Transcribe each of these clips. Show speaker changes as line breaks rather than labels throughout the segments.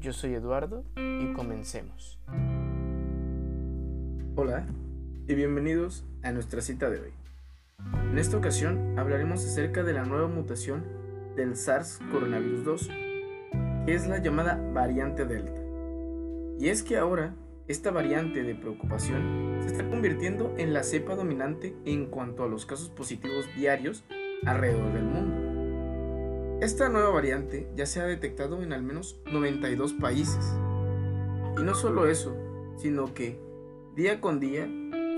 Yo soy Eduardo y comencemos. Hola y bienvenidos a nuestra cita de hoy. En esta ocasión hablaremos acerca de la nueva mutación del SARS coronavirus 2, que es la llamada variante Delta. Y es que ahora esta variante de preocupación se está convirtiendo en la cepa dominante en cuanto a los casos positivos diarios alrededor del mundo. Esta nueva variante ya se ha detectado en al menos 92 países. Y no solo eso, sino que día con día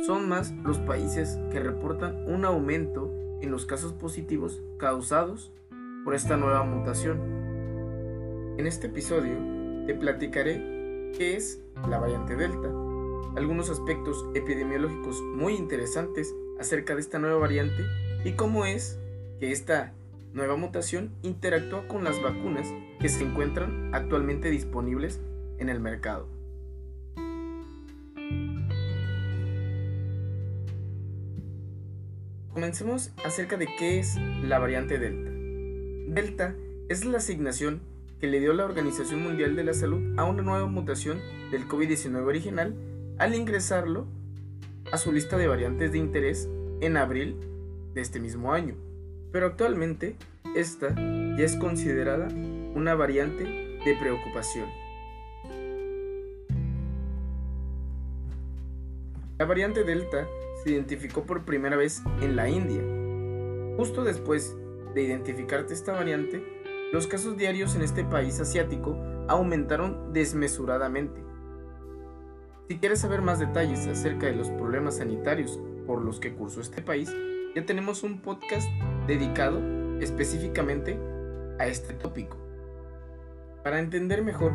son más los países que reportan un aumento en los casos positivos causados por esta nueva mutación. En este episodio te platicaré qué es la variante Delta, algunos aspectos epidemiológicos muy interesantes acerca de esta nueva variante y cómo es que esta nueva mutación interactúa con las vacunas que se encuentran actualmente disponibles en el mercado. Comencemos acerca de qué es la variante Delta. Delta es la asignación que le dio la Organización Mundial de la Salud a una nueva mutación del COVID-19 original al ingresarlo a su lista de variantes de interés en abril de este mismo año pero actualmente esta ya es considerada una variante de preocupación. La variante Delta se identificó por primera vez en la India. Justo después de identificarte esta variante, los casos diarios en este país asiático aumentaron desmesuradamente. Si quieres saber más detalles acerca de los problemas sanitarios por los que cursó este país, ya tenemos un podcast dedicado específicamente a este tópico. Para entender mejor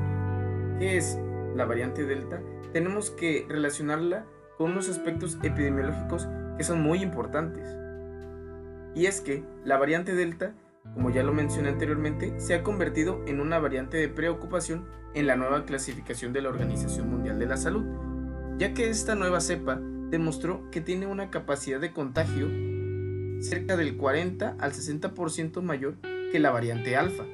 qué es la variante Delta, tenemos que relacionarla con unos aspectos epidemiológicos que son muy importantes. Y es que la variante Delta, como ya lo mencioné anteriormente, se ha convertido en una variante de preocupación en la nueva clasificación de la Organización Mundial de la Salud, ya que esta nueva cepa demostró que tiene una capacidad de contagio cerca del 40 al 60% mayor que la variante alfa.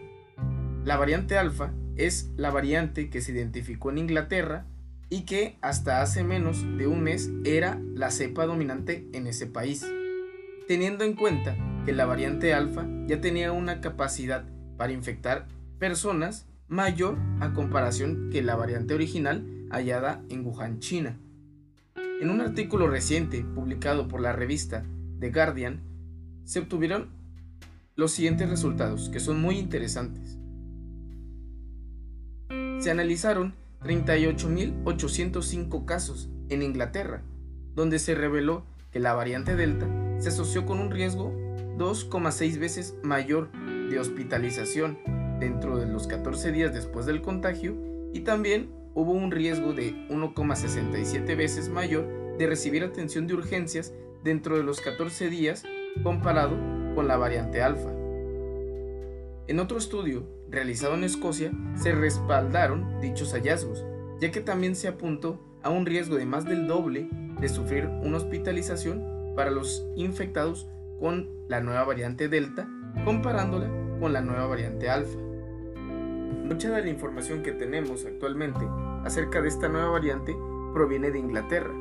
La variante alfa es la variante que se identificó en Inglaterra y que hasta hace menos de un mes era la cepa dominante en ese país. Teniendo en cuenta que la variante alfa ya tenía una capacidad para infectar personas mayor a comparación que la variante original hallada en Wuhan, China. En un artículo reciente publicado por la revista The Guardian, se obtuvieron los siguientes resultados, que son muy interesantes. Se analizaron 38.805 casos en Inglaterra, donde se reveló que la variante Delta se asoció con un riesgo 2,6 veces mayor de hospitalización dentro de los 14 días después del contagio y también hubo un riesgo de 1,67 veces mayor de recibir atención de urgencias dentro de los 14 días comparado con la variante alfa. En otro estudio, realizado en Escocia, se respaldaron dichos hallazgos, ya que también se apuntó a un riesgo de más del doble de sufrir una hospitalización para los infectados con la nueva variante Delta, comparándola con la nueva variante Alfa. Mucha de la información que tenemos actualmente acerca de esta nueva variante proviene de Inglaterra,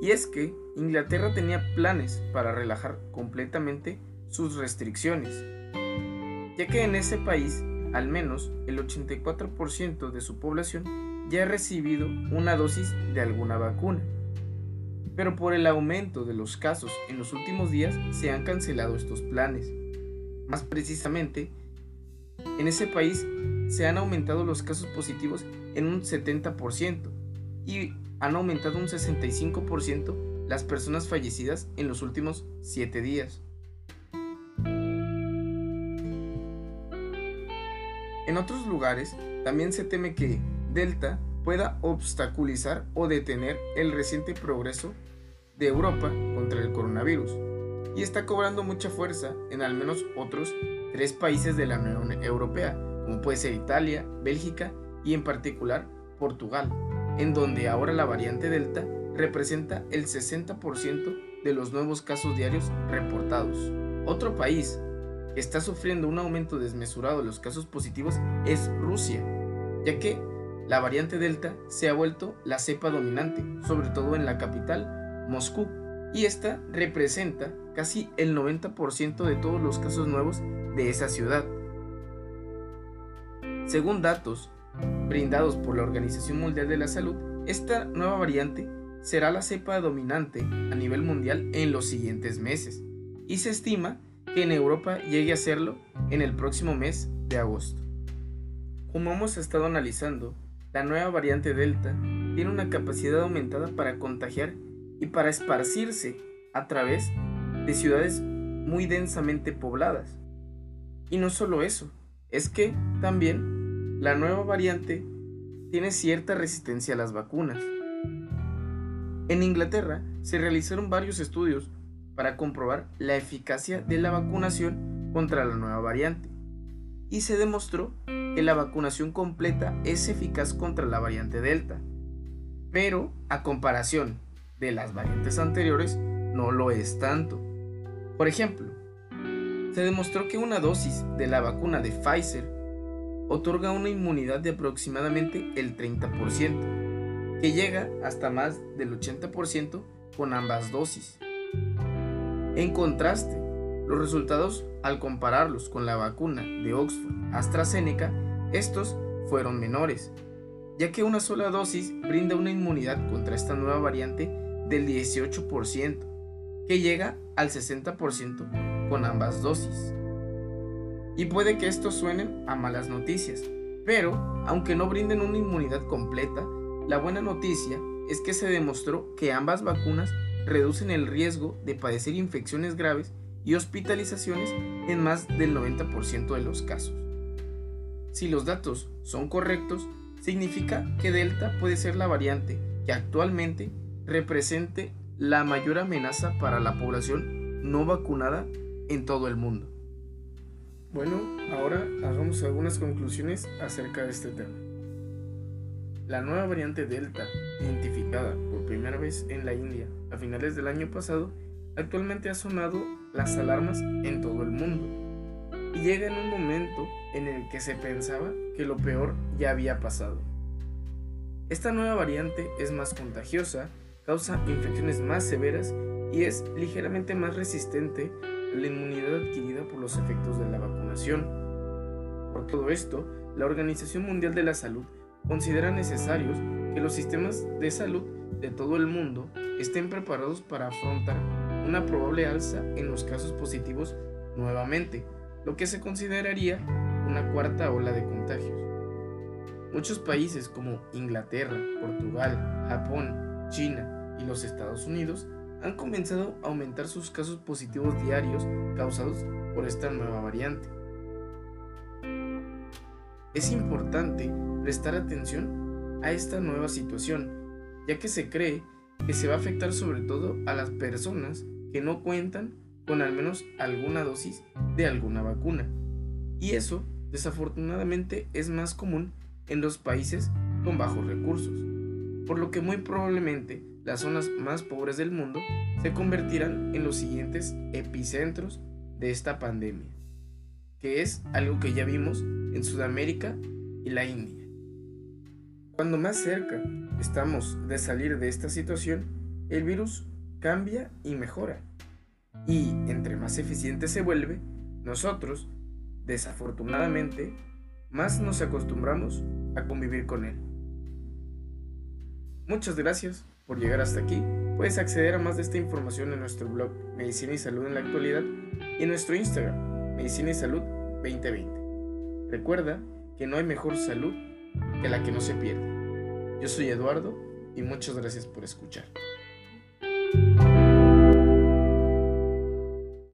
y es que Inglaterra tenía planes para relajar completamente sus restricciones, ya que en ese país al menos el 84% de su población ya ha recibido una dosis de alguna vacuna. Pero por el aumento de los casos en los últimos días se han cancelado estos planes. Más precisamente, en ese país se han aumentado los casos positivos en un 70% y han aumentado un 65% las personas fallecidas en los últimos 7 días. En otros lugares también se teme que Delta pueda obstaculizar o detener el reciente progreso de Europa contra el coronavirus y está cobrando mucha fuerza en al menos otros tres países de la Unión Europea, como puede ser Italia, Bélgica y en particular Portugal, en donde ahora la variante Delta representa el 60% de los nuevos casos diarios reportados. Otro país que está sufriendo un aumento desmesurado de los casos positivos es Rusia, ya que la variante Delta se ha vuelto la cepa dominante, sobre todo en la capital, Moscú, y esta representa casi el 90% de todos los casos nuevos de esa ciudad. Según datos brindados por la Organización Mundial de la Salud, esta nueva variante será la cepa dominante a nivel mundial en los siguientes meses y se estima que en Europa llegue a serlo en el próximo mes de agosto. Como hemos estado analizando, la nueva variante Delta tiene una capacidad aumentada para contagiar y para esparcirse a través de ciudades muy densamente pobladas. Y no solo eso, es que también la nueva variante tiene cierta resistencia a las vacunas. En Inglaterra se realizaron varios estudios para comprobar la eficacia de la vacunación contra la nueva variante y se demostró que la vacunación completa es eficaz contra la variante Delta. Pero a comparación de las variantes anteriores no lo es tanto. Por ejemplo, se demostró que una dosis de la vacuna de Pfizer otorga una inmunidad de aproximadamente el 30%, que llega hasta más del 80% con ambas dosis. En contraste, los resultados al compararlos con la vacuna de Oxford AstraZeneca, estos fueron menores, ya que una sola dosis brinda una inmunidad contra esta nueva variante del 18%, que llega al 60% con ambas dosis. Y puede que esto suenen a malas noticias, pero aunque no brinden una inmunidad completa, la buena noticia es que se demostró que ambas vacunas reducen el riesgo de padecer infecciones graves y hospitalizaciones en más del 90% de los casos. Si los datos son correctos, significa que Delta puede ser la variante que actualmente represente la mayor amenaza para la población no vacunada en todo el mundo. Bueno, ahora hagamos algunas conclusiones acerca de este tema. La nueva variante Delta, identificada por primera vez en la India a finales del año pasado, actualmente ha sonado las alarmas en todo el mundo y llega en un momento en el que se pensaba que lo peor ya había pasado. Esta nueva variante es más contagiosa causa infecciones más severas y es ligeramente más resistente a la inmunidad adquirida por los efectos de la Por todo esto, la Organización Mundial de la Salud considera necesarios que los sistemas de salud de todo el mundo estén preparados para afrontar una probable alza en los casos positivos nuevamente, lo que se consideraría una cuarta ola de contagios. Muchos países como Inglaterra, Portugal, Japón, China y los Estados Unidos han comenzado a aumentar sus casos positivos diarios causados por esta nueva variante. Es importante prestar atención a esta nueva situación, ya que se cree que se va a afectar sobre todo a las personas que no cuentan con al menos alguna dosis de alguna vacuna. Y eso, desafortunadamente, es más común en los países con bajos recursos, por lo que muy probablemente las zonas más pobres del mundo se convertirán en los siguientes epicentros de esta pandemia, que es algo que ya vimos en Sudamérica y la India. Cuando más cerca estamos de salir de esta situación, el virus cambia y mejora. Y entre más eficiente se vuelve, nosotros, desafortunadamente, más nos acostumbramos a convivir con él. Muchas gracias por llegar hasta aquí. Puedes acceder a más de esta información en nuestro blog Medicina y Salud en la actualidad y en nuestro Instagram Medicina y Salud 2020. Recuerda que no hay mejor salud que la que no se pierde. Yo soy Eduardo y muchas gracias por escuchar.